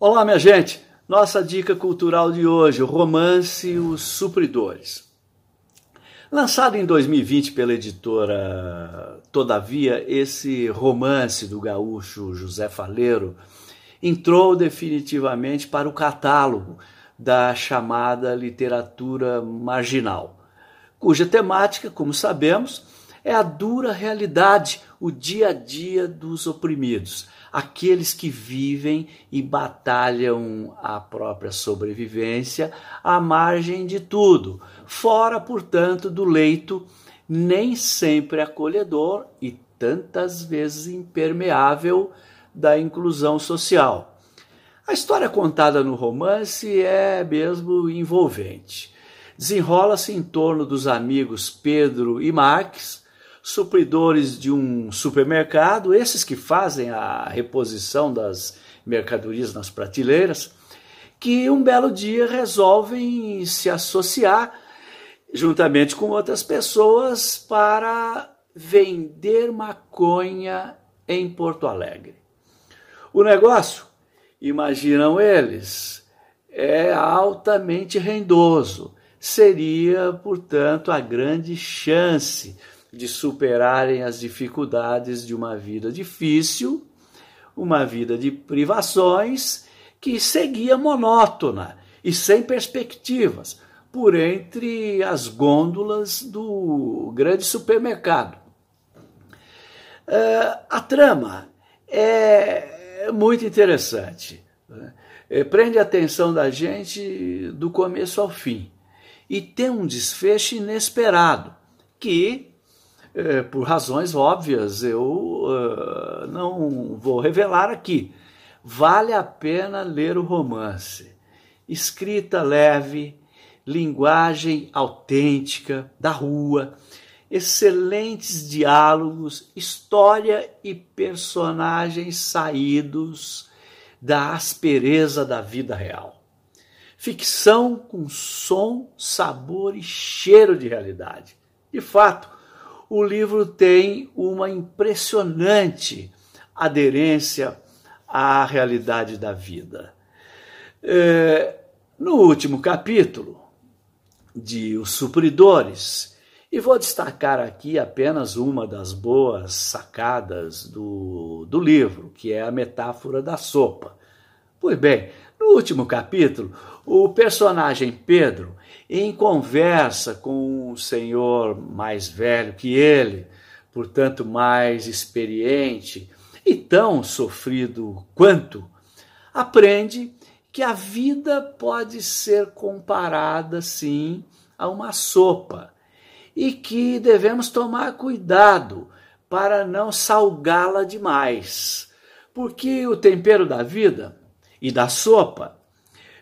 Olá, minha gente! Nossa dica cultural de hoje, o romance Os Supridores. Lançado em 2020 pela editora Todavia, esse romance do gaúcho José Faleiro entrou definitivamente para o catálogo da chamada literatura marginal, cuja temática, como sabemos, é a dura realidade, o dia a dia dos oprimidos, aqueles que vivem e batalham a própria sobrevivência à margem de tudo, fora, portanto, do leito nem sempre acolhedor e tantas vezes impermeável da inclusão social. A história contada no romance é mesmo envolvente. Desenrola-se em torno dos amigos Pedro e Max, supridores de um supermercado, esses que fazem a reposição das mercadorias nas prateleiras, que um belo dia resolvem se associar juntamente com outras pessoas para vender maconha em Porto Alegre. O negócio, imaginam eles, é altamente rendoso. Seria, portanto, a grande chance de superarem as dificuldades de uma vida difícil, uma vida de privações que seguia monótona e sem perspectivas por entre as gôndolas do grande supermercado. Uh, a trama é muito interessante. Né? É, prende a atenção da gente do começo ao fim. E tem um desfecho inesperado, que é, por razões óbvias, eu uh, não vou revelar aqui. Vale a pena ler o romance. Escrita leve, linguagem autêntica, da rua, excelentes diálogos, história e personagens saídos da aspereza da vida real. Ficção com som, sabor e cheiro de realidade. De fato, o livro tem uma impressionante aderência à realidade da vida. É, no último capítulo de Os Supridores, e vou destacar aqui apenas uma das boas sacadas do, do livro, que é a metáfora da sopa. Pois bem, no último capítulo, o personagem Pedro em conversa com um senhor mais velho que ele, portanto mais experiente e tão sofrido quanto, aprende que a vida pode ser comparada, sim, a uma sopa e que devemos tomar cuidado para não salgá-la demais, porque o tempero da vida e da sopa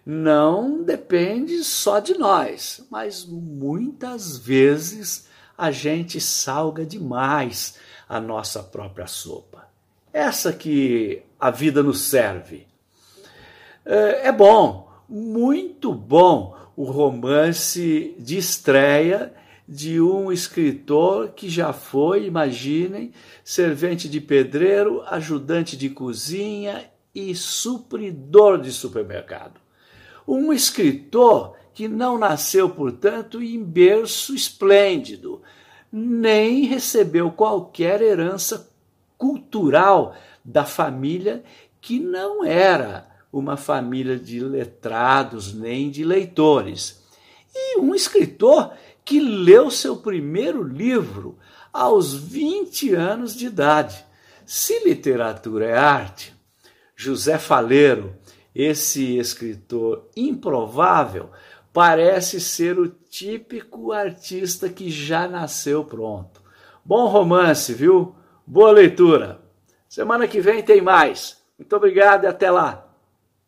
não depende só de nós, mas muitas vezes a gente salga demais a nossa própria sopa. Essa que a vida nos serve. É, é bom, muito bom o romance de estreia de um escritor que já foi, imaginem, servente de pedreiro, ajudante de cozinha e supridor de supermercado. Um escritor que não nasceu, portanto, em berço esplêndido, nem recebeu qualquer herança cultural da família que não era uma família de letrados nem de leitores. E um escritor que leu seu primeiro livro aos 20 anos de idade. Se literatura é arte, José Faleiro esse escritor improvável parece ser o típico artista que já nasceu pronto. Bom romance, viu? Boa leitura. Semana que vem tem mais. Muito obrigado e até lá.